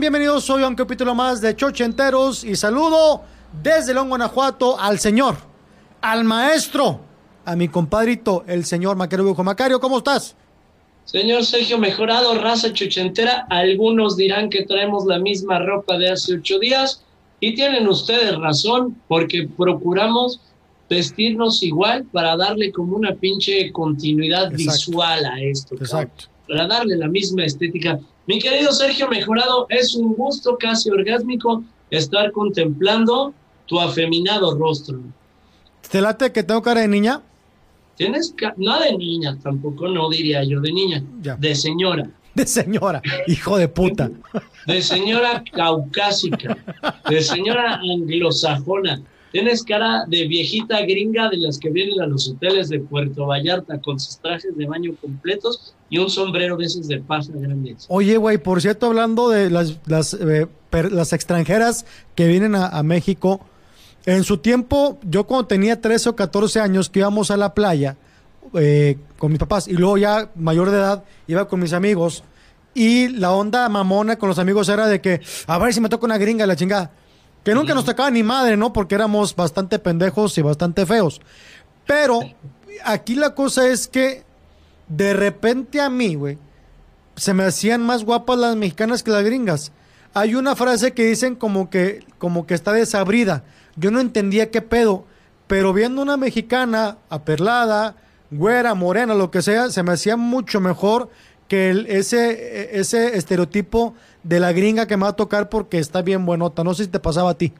están? Bienvenidos hoy a un capítulo más de Chochenteros y saludo desde León, Guanajuato al señor, al maestro, a mi compadrito, el señor Macario Macario, ¿cómo estás? Señor Sergio, mejorado, raza chochentera. Algunos dirán que traemos la misma ropa de hace ocho días y tienen ustedes razón porque procuramos vestirnos igual para darle como una pinche continuidad visual a esto. Exacto. Para darle la misma estética. Mi querido Sergio Mejorado, es un gusto casi orgásmico estar contemplando tu afeminado rostro. ¿Te late que tengo cara de niña? Tienes, no de niña tampoco, no diría yo de niña, de señora. De señora, hijo de puta. De señora caucásica, de señora anglosajona. Tienes cara de viejita gringa de las que vienen a los hoteles de Puerto Vallarta con sus trajes de baño completos y un sombrero de esos de paja grandes. Oye, güey, por cierto, hablando de las, las, eh, las extranjeras que vienen a, a México, en su tiempo, yo cuando tenía 13 o 14 años que íbamos a la playa eh, con mis papás y luego ya mayor de edad iba con mis amigos y la onda mamona con los amigos era de que a ver si me toca una gringa la chingada. Que nunca nos tocaba ni madre, ¿no? Porque éramos bastante pendejos y bastante feos. Pero aquí la cosa es que de repente a mí, güey, se me hacían más guapas las mexicanas que las gringas. Hay una frase que dicen como que, como que está desabrida. Yo no entendía qué pedo, pero viendo una mexicana aperlada, güera, morena, lo que sea, se me hacía mucho mejor que el, ese, ese estereotipo de la gringa que me va a tocar porque está bien buenota. No sé si te pasaba a ti.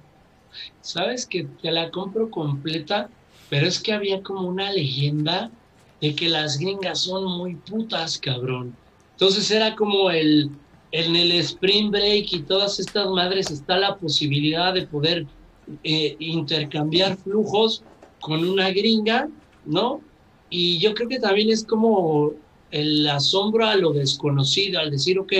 Sabes que te la compro completa, pero es que había como una leyenda de que las gringas son muy putas, cabrón. Entonces era como el, en el spring break y todas estas madres está la posibilidad de poder eh, intercambiar flujos con una gringa, ¿no? Y yo creo que también es como el asombro a lo desconocido, al decir, ok,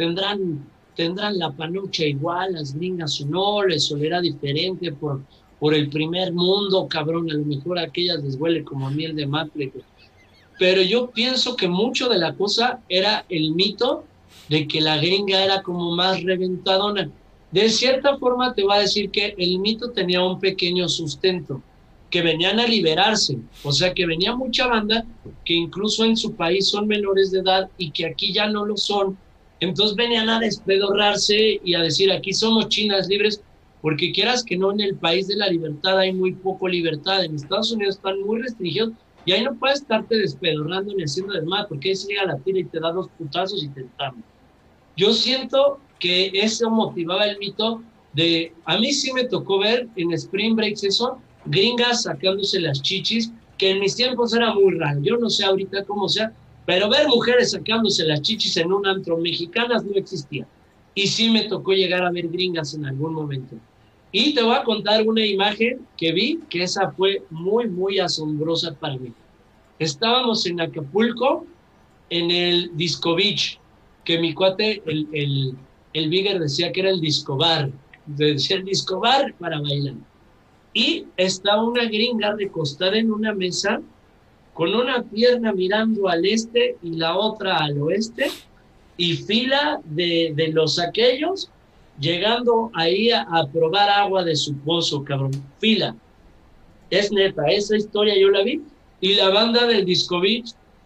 tendrán, tendrán la panucha igual, las gringas o no, les olerá diferente por, por el primer mundo, cabrón, a lo mejor a aquellas les huele como miel de maple. Pero yo pienso que mucho de la cosa era el mito de que la gringa era como más reventadona. De cierta forma te va a decir que el mito tenía un pequeño sustento, que venían a liberarse, o sea que venía mucha banda que incluso en su país son menores de edad y que aquí ya no lo son, entonces venían a despedorrarse y a decir aquí somos chinas libres, porque quieras que no en el país de la libertad hay muy poco libertad, en Estados Unidos están muy restringidos y ahí no puedes estarte despedorrando ni haciendo desmadre, porque ahí se llega la tira y te da dos putazos y te entamos. Yo siento que eso motivaba el mito de, a mí sí me tocó ver en Spring Breaks eso, gringas sacándose las chichis, que en mis tiempos era muy raro, yo no sé ahorita cómo sea, pero ver mujeres sacándose las chichis en un antro mexicanas no existía. Y sí me tocó llegar a ver gringas en algún momento. Y te voy a contar una imagen que vi, que esa fue muy, muy asombrosa para mí. Estábamos en Acapulco, en el Disco Beach, que mi cuate, el, el, el Bigger decía que era el disco bar, decía el disco bar para bailar. Y está una gringa recostada en una mesa con una pierna mirando al este y la otra al oeste y fila de, de los aquellos llegando ahí a, a, probar agua de su pozo, cabrón. Fila. Es neta, esa historia yo la vi y la banda del Disco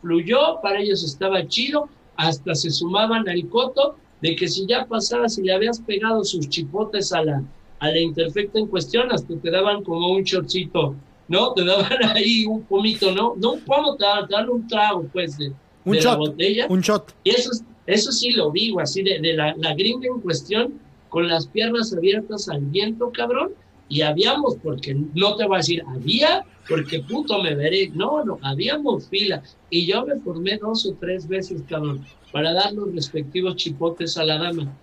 fluyó, para ellos estaba chido, hasta se sumaban al coto de que si ya pasaba, si le habías pegado sus chipotes a la, a la interfecta en cuestión, hasta te daban como un shortcito, ¿no? Te daban ahí un pomito, ¿no? No un pomo, te daban, un trago, pues, de, un de shot, la botella. Un shot. Y eso, eso sí lo digo, así de, de la, la gringa en cuestión, con las piernas abiertas al viento, cabrón, y habíamos, porque no te voy a decir, había, porque puto me veré, no, no, habíamos fila, y yo me formé dos o tres veces, cabrón, para dar los respectivos chipotes a la dama.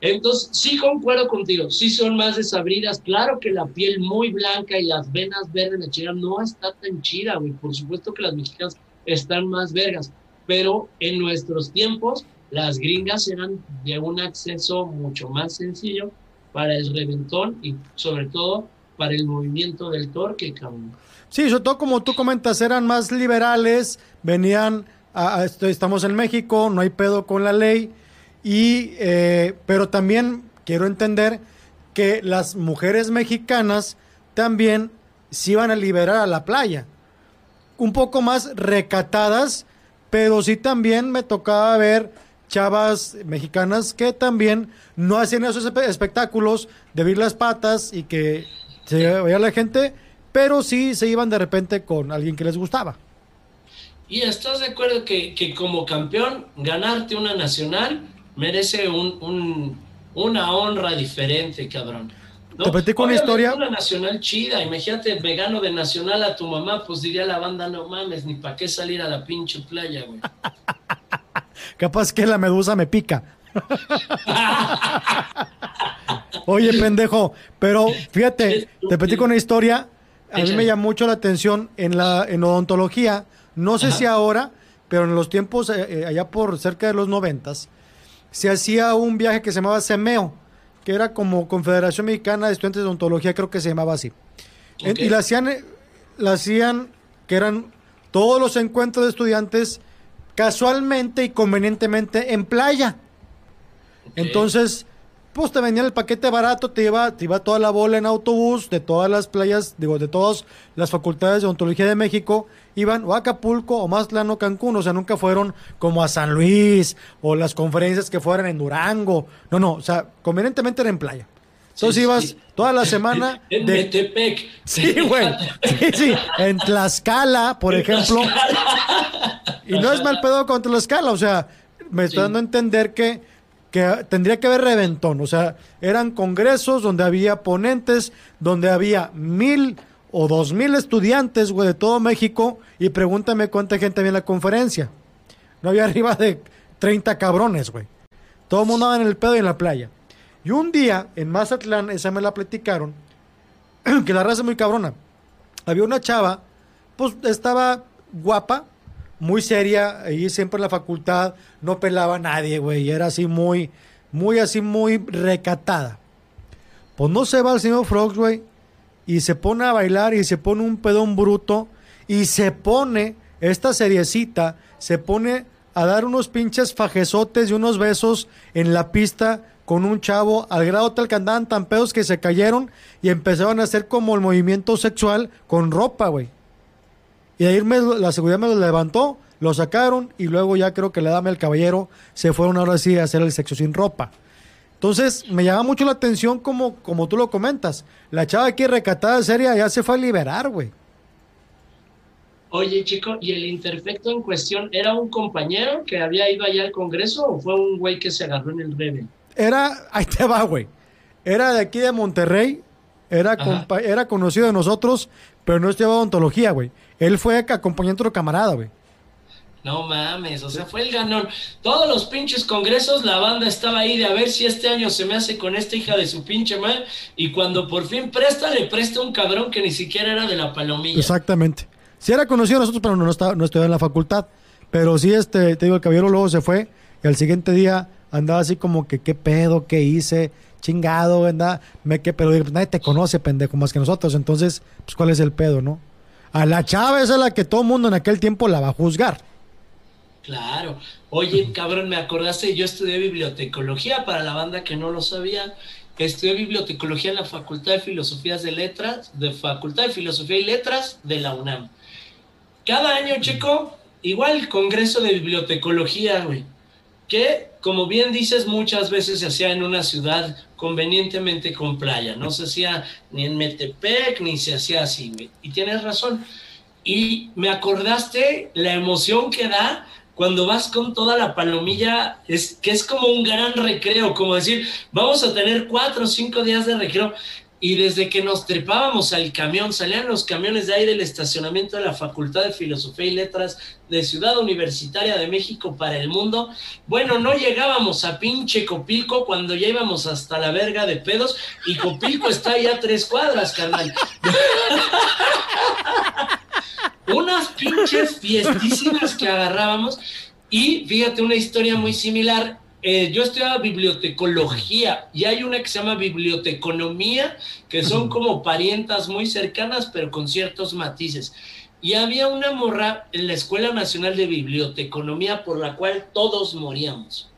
Entonces, sí concuerdo contigo, sí son más desabridas, claro que la piel muy blanca y las venas verdes, chica no está tan chida, güey, por supuesto que las mexicanas están más vergas, pero en nuestros tiempos, las gringas eran de un acceso mucho más sencillo para el reventón y sobre todo para el movimiento del torque, cabrón. Sí, sobre todo como tú comentas, eran más liberales, venían, a, a, estamos en México, no hay pedo con la ley, Y, eh, pero también quiero entender que las mujeres mexicanas también se iban a liberar a la playa. Un poco más recatadas, pero sí también me tocaba ver chavas mexicanas que también no hacían esos espectáculos de abrir las patas y que se veía la gente, pero sí se iban de repente con alguien que les gustaba. ¿Y estás de acuerdo que, como campeón ganarte una nacional merece un, una honra diferente, cabrón? Te platico una historia. Una nacional chida. Imagínate, vegano de nacional a tu mamá, pues diría la banda, no mames, ni para qué salir a la pinche playa, güey. Capaz que la medusa me pica. Oye, pendejo, pero fíjate, te platico una historia. A mí me llama mucho la atención en la en odontología. No sé si ahora, pero en los tiempos eh, eh, allá por cerca de los noventas, se hacía un viaje que se llamaba Semeo, que era como Confederación Mexicana de Estudiantes de Odontología, creo que se llamaba así. y la hacían, la hacían que eran todos los encuentros de estudiantes casualmente y convenientemente en playa. Entonces, pues te vendían el paquete barato, te iba, te iba toda la bola en autobús de todas las playas, digo, de todas las facultades de odontología de México, iban o a Acapulco o Mazatlán o Cancún, o sea, nunca fueron como a San Luis o las conferencias que fueran en Durango, no, no, o sea, convenientemente era en playa. Entonces ibas toda la semana. En Metepec. Sí, güey. Sí, sí. En Tlaxcala, por ejemplo. Y no es mal pedo con Tlaxcala. O sea, me estoy dando a entender que, que tendría que haber reventón. O sea, eran congresos donde había ponentes, donde había mil o dos mil estudiantes, güey, de todo México. Y pregúntame cuánta gente había en la conferencia. No había arriba de 30 cabrones, güey. Todo el mundo en el pedo y en la playa. Y un día en Mazatlán, esa me la platicaron, que la raza es muy cabrona. Había una chava, pues estaba guapa, muy seria, ahí siempre en la facultad, no pelaba a nadie, güey, era así muy, muy así, muy recatada. Pues no se va el señor Frogs, güey, y se pone a bailar y se pone un pedón bruto y se pone, esta seriecita, se pone a dar unos pinches fajezotes y unos besos en la pista con un chavo al grado tal que andaban tan pedos que se cayeron y empezaron a hacer como el movimiento sexual con ropa, güey. Y ahí me, la seguridad me lo levantó, lo sacaron y luego ya creo que la dame al caballero se fueron ahora sí a hacer el sexo sin ropa. Entonces me llama mucho la atención como, como tú lo comentas. La chava aquí recatada seria ya se fue a liberar, güey. Oye, chico, ¿y el interfecto en cuestión era un compañero que había ido allá al Congreso o fue un güey que se agarró en el rebel? era, ahí te va, güey. Era de aquí de Monterrey, era, era conocido de nosotros, pero no estudiaba odontología, güey. Él fue acompañando a otro camarada, güey. No mames, o sea, fue el ganón. Todos los pinches congresos, la banda estaba ahí de a ver si este año se me hace con esta hija de su pinche madre. Y cuando por fin presta, le presta un cabrón que ni siquiera era de la palomilla. Exactamente. Sí era conocido nosotros, pero no, estaba, no estudiaba en la facultad. Pero sí, este, te digo, el caballero luego se fue. Y al siguiente día andaba así como que, ¿qué pedo? ¿Qué hice? Chingado, ¿verdad? Me, ¿qué pedo? Nadie te conoce, pendejo, más que nosotros. Entonces, pues, ¿cuál es el pedo, no? A la chava es la que todo mundo en aquel tiempo la va a juzgar. Claro. Oye, cabrón, me acordaste, yo estudié bibliotecología para la banda que no lo sabía. Estudié bibliotecología en la Facultad de Filosofías de Letras, de Facultad de Filosofía y Letras de la UNAM. Cada año, chico, igual Congreso de Bibliotecología, güey que, como bien dices, muchas veces se hacía en una ciudad convenientemente con playa, no se hacía ni en Metepec, ni se hacía así, y tienes razón. Y me acordaste la emoción que da cuando vas con toda la palomilla, es que es como un gran recreo, como decir, vamos a tener cuatro o cinco días de recreo. Y desde que nos trepábamos al camión, salían los camiones de ahí del estacionamiento de la Facultad de Filosofía y Letras de Ciudad Universitaria de México para el mundo. Bueno, no llegábamos a pinche Copilco cuando ya íbamos hasta la verga de pedos y Copilco está ya tres cuadras, carnal. Unas pinches fiestísimas que agarrábamos y fíjate una historia muy similar eh, yo estudiaba bibliotecología y hay una que se llama biblioteconomía, que son como parientas muy cercanas, pero con ciertos matices. Y había una morra en la Escuela Nacional de Biblioteconomía por la cual todos moríamos.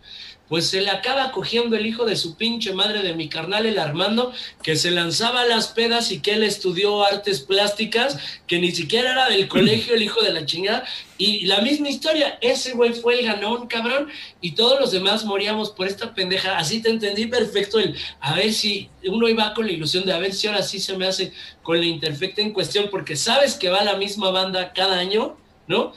Pues se le acaba cogiendo el hijo de su pinche madre de mi carnal, el Armando, que se lanzaba a las pedas y que él estudió artes plásticas, que ni siquiera era del colegio, el hijo de la chingada. Y la misma historia, ese güey fue el ganón, cabrón, y todos los demás moríamos por esta pendeja. Así te entendí perfecto el, a ver si uno iba con la ilusión de a ver si ahora sí se me hace con la interfecta en cuestión, porque sabes que va la misma banda cada año, ¿no?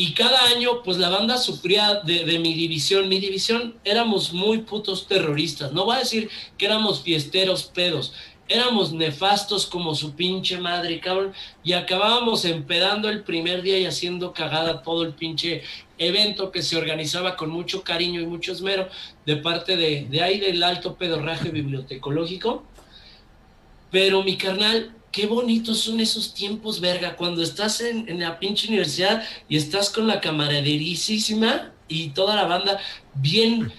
Y cada año, pues la banda sufría de, mi división. Mi división éramos muy putos terroristas. No voy a decir que éramos fiesteros pedos. Éramos nefastos como su pinche madre, cabrón. Y acabábamos empedando el primer día y haciendo cagada todo el pinche evento que se organizaba con mucho cariño y mucho esmero de parte de, de ahí del alto pedorraje bibliotecológico. Pero mi carnal, qué bonitos son esos tiempos, verga, cuando estás en, la pinche universidad y estás con la camaraderísima y toda la banda bien,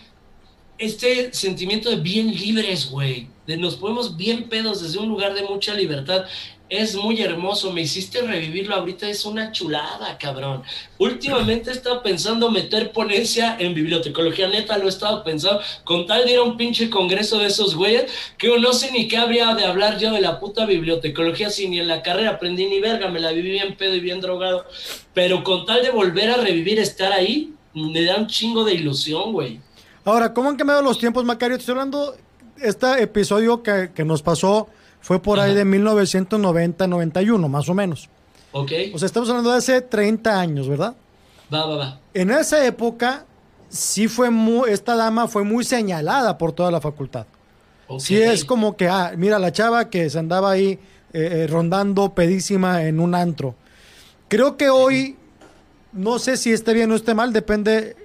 este sentimiento de bien libres, güey, de nos podemos bien pedos desde un lugar de mucha libertad es muy hermoso, me hiciste revivirlo ahorita, es una chulada, cabrón. Últimamente he estado pensando meter ponencia en bibliotecología, neta, lo he estado pensando, con tal de ir a un pinche congreso de esos güeyes, que no sé ni qué habría de hablar yo de la puta bibliotecología, si ni en la carrera aprendí ni verga, me la viví bien pedo y bien drogado, pero con tal de volver a revivir, estar ahí, me da un chingo de ilusión, güey. Ahora, ¿cómo han cambiado los tiempos, Macario? Estoy hablando, este episodio que, que nos pasó fue por ahí de 1990-91, más o menos. Ok. O sea, estamos hablando de hace 30 años, ¿verdad? Va, va, va. En esa época, sí fue muy, esta dama fue muy señalada por toda la facultad. Okay. Sí es como que, ah, mira la chava que se andaba ahí eh, eh, rondando pedísima en un antro. Creo que hoy, no sé si esté bien o esté mal, depende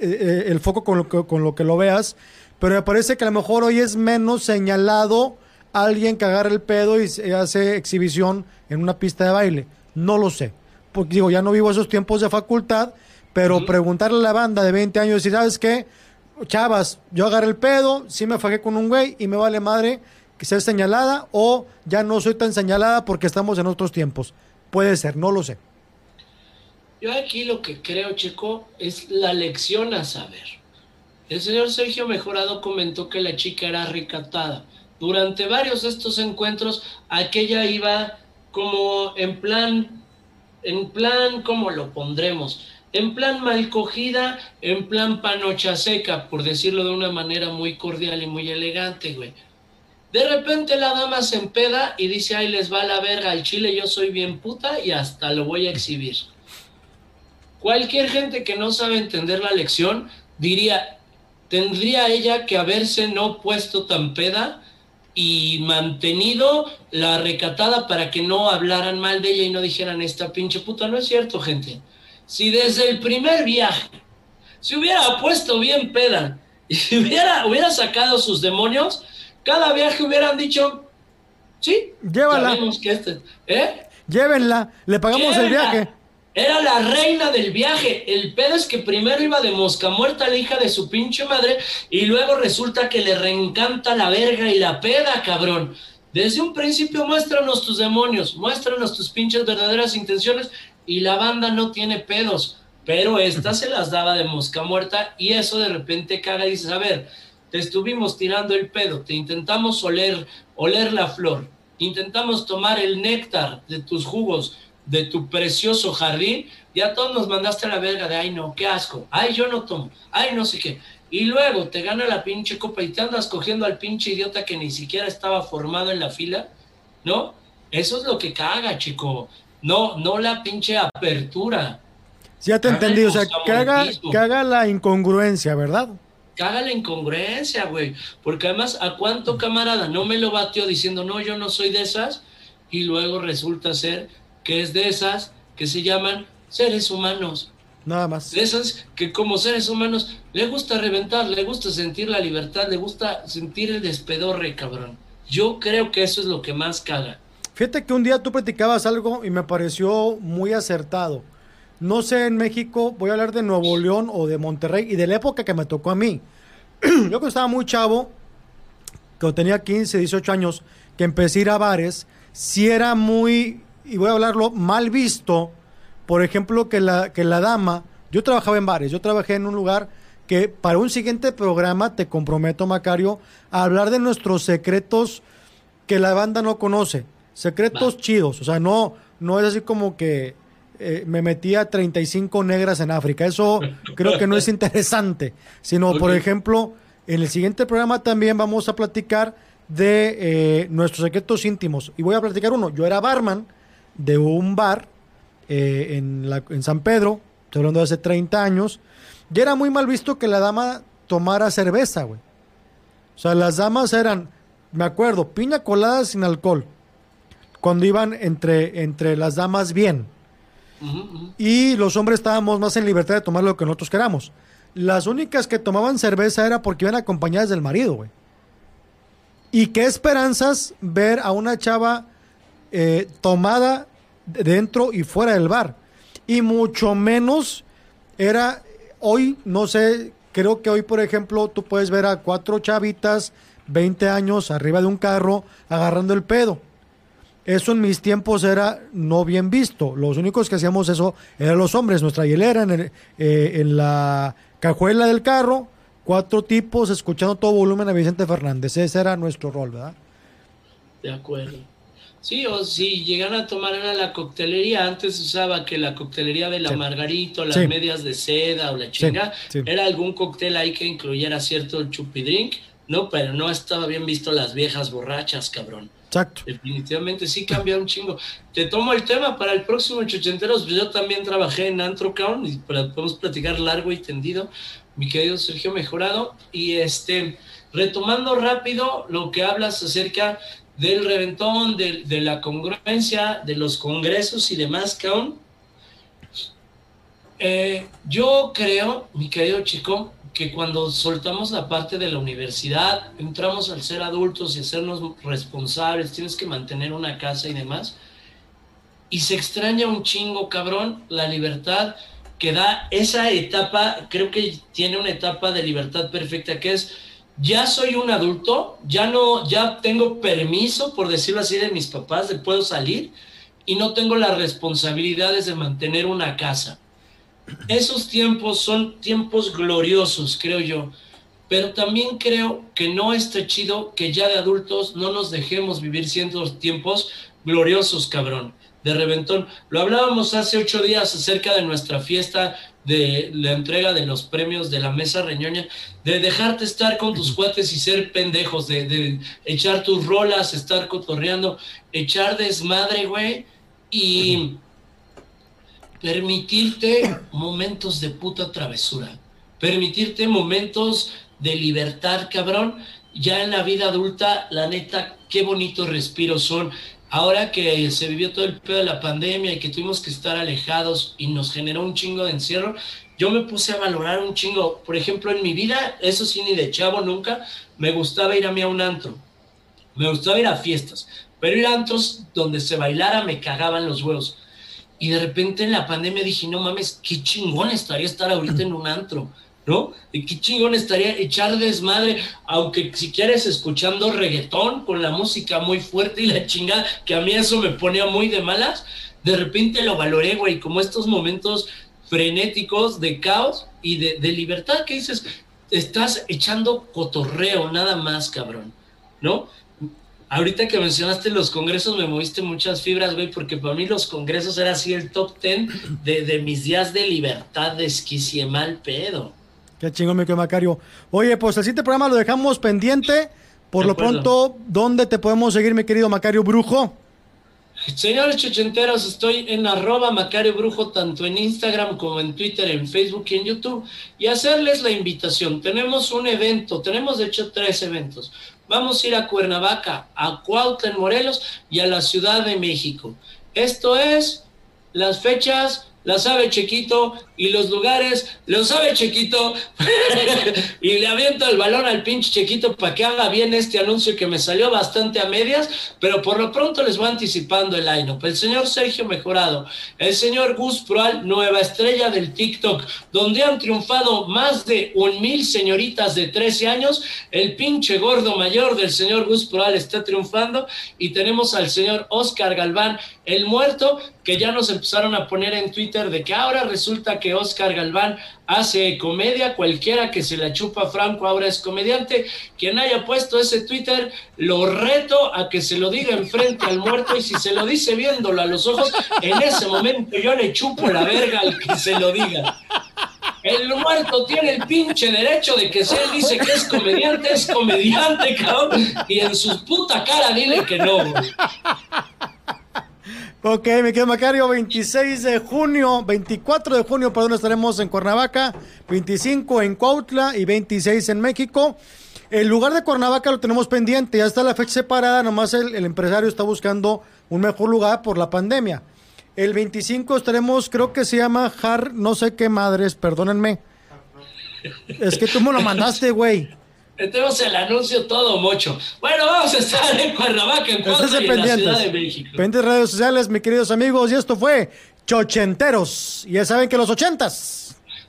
eh, el foco con lo, que, con lo que lo veas, pero me parece que a lo mejor hoy es menos señalado alguien que agarra el pedo y hace exhibición en una pista de baile. No lo sé. Porque digo, ya no vivo esos tiempos de facultad, pero preguntarle a la banda de 20 años si sabes qué, chavas, yo agarré el pedo, sí me fajé con un güey y me vale madre que sea señalada o ya no soy tan señalada porque estamos en otros tiempos. Puede ser, no lo sé. Yo aquí lo que creo, Checo, es la lección a saber. El señor Sergio Mejorado comentó que la chica era recatada durante varios de estos encuentros, aquella iba como en plan, en plan, ¿cómo lo pondremos? En plan mal cogida, en plan panocha seca, por decirlo de una manera muy cordial y muy elegante, güey. De repente la dama se empeda y dice, ay, les va la verga al chile, yo soy bien puta y hasta lo voy a exhibir. Cualquier gente que no sabe entender la lección diría, tendría ella que haberse no puesto tan peda y mantenido la recatada para que no hablaran mal de ella y no dijeran esta pinche puta. No es cierto, gente. Si desde el primer viaje se hubiera puesto bien peda y si hubiera, hubiera sacado sus demonios, cada viaje hubieran dicho, sí, llévala. Que este, ¿eh? Llévenla, le pagamos el viaje. Era la reina del viaje. El pedo es que primero iba de mosca muerta la hija de su pinche madre y luego resulta que le reencanta la verga y la peda, cabrón. Desde un principio muéstranos tus demonios, muéstranos tus pinches verdaderas intenciones y la banda no tiene pedos. Pero esta se las daba de mosca muerta y eso de repente caga y dices, a ver, te estuvimos tirando el pedo, te intentamos oler, oler la flor, intentamos tomar el néctar de tus jugos, de tu precioso jardín, ya todos nos mandaste a la verga de, ay no, qué asco, ay yo no tomo, ay no sé qué. Y luego te gana la pinche copa y te andas cogiendo al pinche idiota que ni siquiera estaba formado en la fila, ¿no? Eso es lo que caga, chico. No, no la pinche apertura. ya te entendí, o sea, caga, caga la incongruencia, ¿verdad? Caga la incongruencia, güey. Porque además, ¿a cuánto camarada no me lo batió diciendo, no, yo no soy de esas? Y luego resulta ser que es de esas que se llaman seres humanos. Nada más. De esas que como seres humanos le gusta reventar, le gusta sentir la libertad, le gusta sentir el despedorre, cabrón. Yo creo que eso es lo que más caga. Fíjate que un día tú platicabas algo y me pareció muy acertado. No sé en México, voy a hablar de Nuevo León o de Monterrey y de la época que me tocó a mí. Yo cuando estaba muy chavo, cuando tenía 15, 18 años, que empecé a ir a bares, sí era muy y voy a hablarlo, mal visto, por ejemplo, que la, que la dama, yo trabajaba en bares, yo trabajé en un lugar que para un siguiente programa te comprometo, Macario, a hablar de nuestros secretos que la banda no conoce. Secretos chidos. O sea, no, no es así como que eh, me metía 35 negras en África. Eso creo que no es interesante. Sino, por ejemplo, en el siguiente programa también vamos a platicar de eh, nuestros secretos íntimos. Y voy a platicar uno. Yo era barman de un bar eh, en, la, en San Pedro, estoy hablando de hace 30 años, y era muy mal visto que la dama tomara cerveza, güey. O sea, las damas eran, me acuerdo, piña colada sin alcohol, cuando iban entre, entre las damas bien. Y los hombres estábamos más en libertad de tomar lo que nosotros queramos. Las únicas que tomaban cerveza era porque iban acompañadas del marido, güey. Y qué esperanzas ver a una chava eh, tomada dentro y fuera del bar. Y mucho menos era, hoy, no sé, creo que hoy, por ejemplo, tú puedes ver a cuatro chavitas, 20 años, arriba de un carro, agarrando el pedo. Eso en mis tiempos era no bien visto. Los únicos que hacíamos eso eran los hombres. Nuestra hielera en, eh, en la cajuela del carro, cuatro tipos escuchando todo volumen a Vicente Fernández. Ese era nuestro rol, ¿verdad? De acuerdo. Sí, o si llegan a tomar en la coctelería, antes usaba que la coctelería de la Margarito, las medias de seda o la chinga, era algún cóctel ahí que incluyera cierto chupidrink, ¿no? Pero no estaba bien visto las viejas borrachas, cabrón. Exacto. Definitivamente sí cambia un chingo. Te tomo el tema para el próximo Chuchenteros. Pues yo también trabajé en Antro y podemos platicar largo y tendido, mi querido Sergio Mejorado. Y este, retomando rápido lo que hablas acerca del reventón, de, la congruencia, de los congresos y demás, cabrón. Eh, yo creo, mi querido chico, que cuando soltamos la parte de la universidad, entramos al ser adultos y hacernos responsables, tienes que mantener una casa y demás, y se extraña un chingo, cabrón, la libertad que da esa etapa, creo que tiene una etapa de libertad perfecta, que es ya soy un adulto, ya no, ya tengo permiso, por decirlo así, de mis papás, de puedo salir y no tengo las responsabilidades de mantener una casa. Esos tiempos son tiempos gloriosos, creo yo, pero también creo que no está chido que ya de adultos no nos dejemos vivir ciertos tiempos gloriosos, cabrón, de reventón. Lo hablábamos hace ocho días acerca de nuestra fiesta de la entrega de los premios de la mesa reñoña, de dejarte estar con tus cuates y ser pendejos, de, echar tus rolas, estar cotorreando, echar desmadre, güey, y permitirte momentos de puta travesura, permitirte momentos de libertad, cabrón. Ya en la vida adulta, la neta, qué bonitos respiros son ahora que se vivió todo el pedo de la pandemia y que tuvimos que estar alejados y nos generó un chingo de encierro, yo me puse a valorar un chingo. Por ejemplo, en mi vida, eso sí, ni de chavo nunca, me gustaba ir a mí a un antro. Me gustaba ir a fiestas, pero ir a antros donde se bailara me cagaban los huevos. Y de repente en la pandemia dije, no mames, qué chingón estaría estar ahorita en un antro ¿no? Y qué chingón estaría echar desmadre, aunque si quieres escuchando reggaetón con la música muy fuerte y la chingada, que a mí eso me ponía muy de malas, de repente lo valoré, güey, como estos momentos frenéticos de caos y de, libertad que dices, estás echando cotorreo, nada más, cabrón, ¿no? Ahorita que mencionaste los congresos me moviste muchas fibras, güey, porque para mí los congresos era así el top ten de, de mis días de libertad, de esquicie mal pedo. Qué chingón, mi querido Macario. Oye, pues el siguiente programa lo dejamos pendiente. Por lo pronto, ¿dónde te podemos seguir, mi querido Macario Brujo? Señores chochenteros, estoy en arroba Macario Brujo, tanto en Instagram como en Twitter, en Facebook y en YouTube. Y hacerles la invitación. Tenemos un evento, tenemos de hecho tres eventos. Vamos a ir a Cuernavaca, a Cuautla en Morelos y a la Ciudad de México. Esto es las fechas la sabe Chequito y los lugares lo sabe Chequito. Y le aviento el balón al pinche Chequito para que haga bien este anuncio que me salió bastante a medias, pero por lo pronto les voy anticipando el line El señor Sergio Mejorado, el señor Gus Proal, nueva estrella del TikTok, donde han triunfado más de un mil señoritas de 13 años, el pinche gordo mayor del señor Gus Proal está triunfando y tenemos al señor Oscar Galván, el muerto, que ya nos empezaron a poner en Twitter de que ahora resulta que Oscar Galván hace comedia, cualquiera que se la chupa Franco ahora es comediante. Quien haya puesto ese Twitter, lo reto a que se lo diga enfrente al muerto y si se lo dice viéndolo a los ojos, en ese momento yo le chupo la verga al que se lo diga. El muerto tiene el pinche derecho de que si él dice que es comediante, es comediante, cabrón. Y en su puta cara dile que no. Ok, me quedo Macario, 26 de junio, 24 de junio, perdón, estaremos en Cuernavaca, 25 en Cuautla y 26 en México. El lugar de Cuernavaca lo tenemos pendiente, ya está la fecha separada, nomás el, el empresario está buscando un mejor lugar por la pandemia. El 25 estaremos, creo que se llama Har, no sé qué madres, perdónenme. Es que tú me lo mandaste, güey. Tenemos el anuncio todo mocho. Bueno, vamos a estar en Cuernavaca, en Cuautla en la Ciudad de México. Pendientes redes sociales, mis queridos amigos, y esto fue Chochenteros. Y ya saben que los ochentas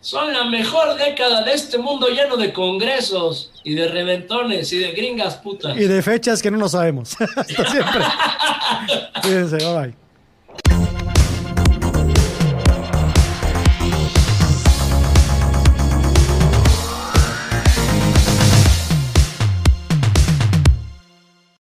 son la mejor década de este mundo lleno de congresos y de reventones y de gringas putas. Y de fechas que no nos sabemos. Hasta siempre. Cuídense, bye bye.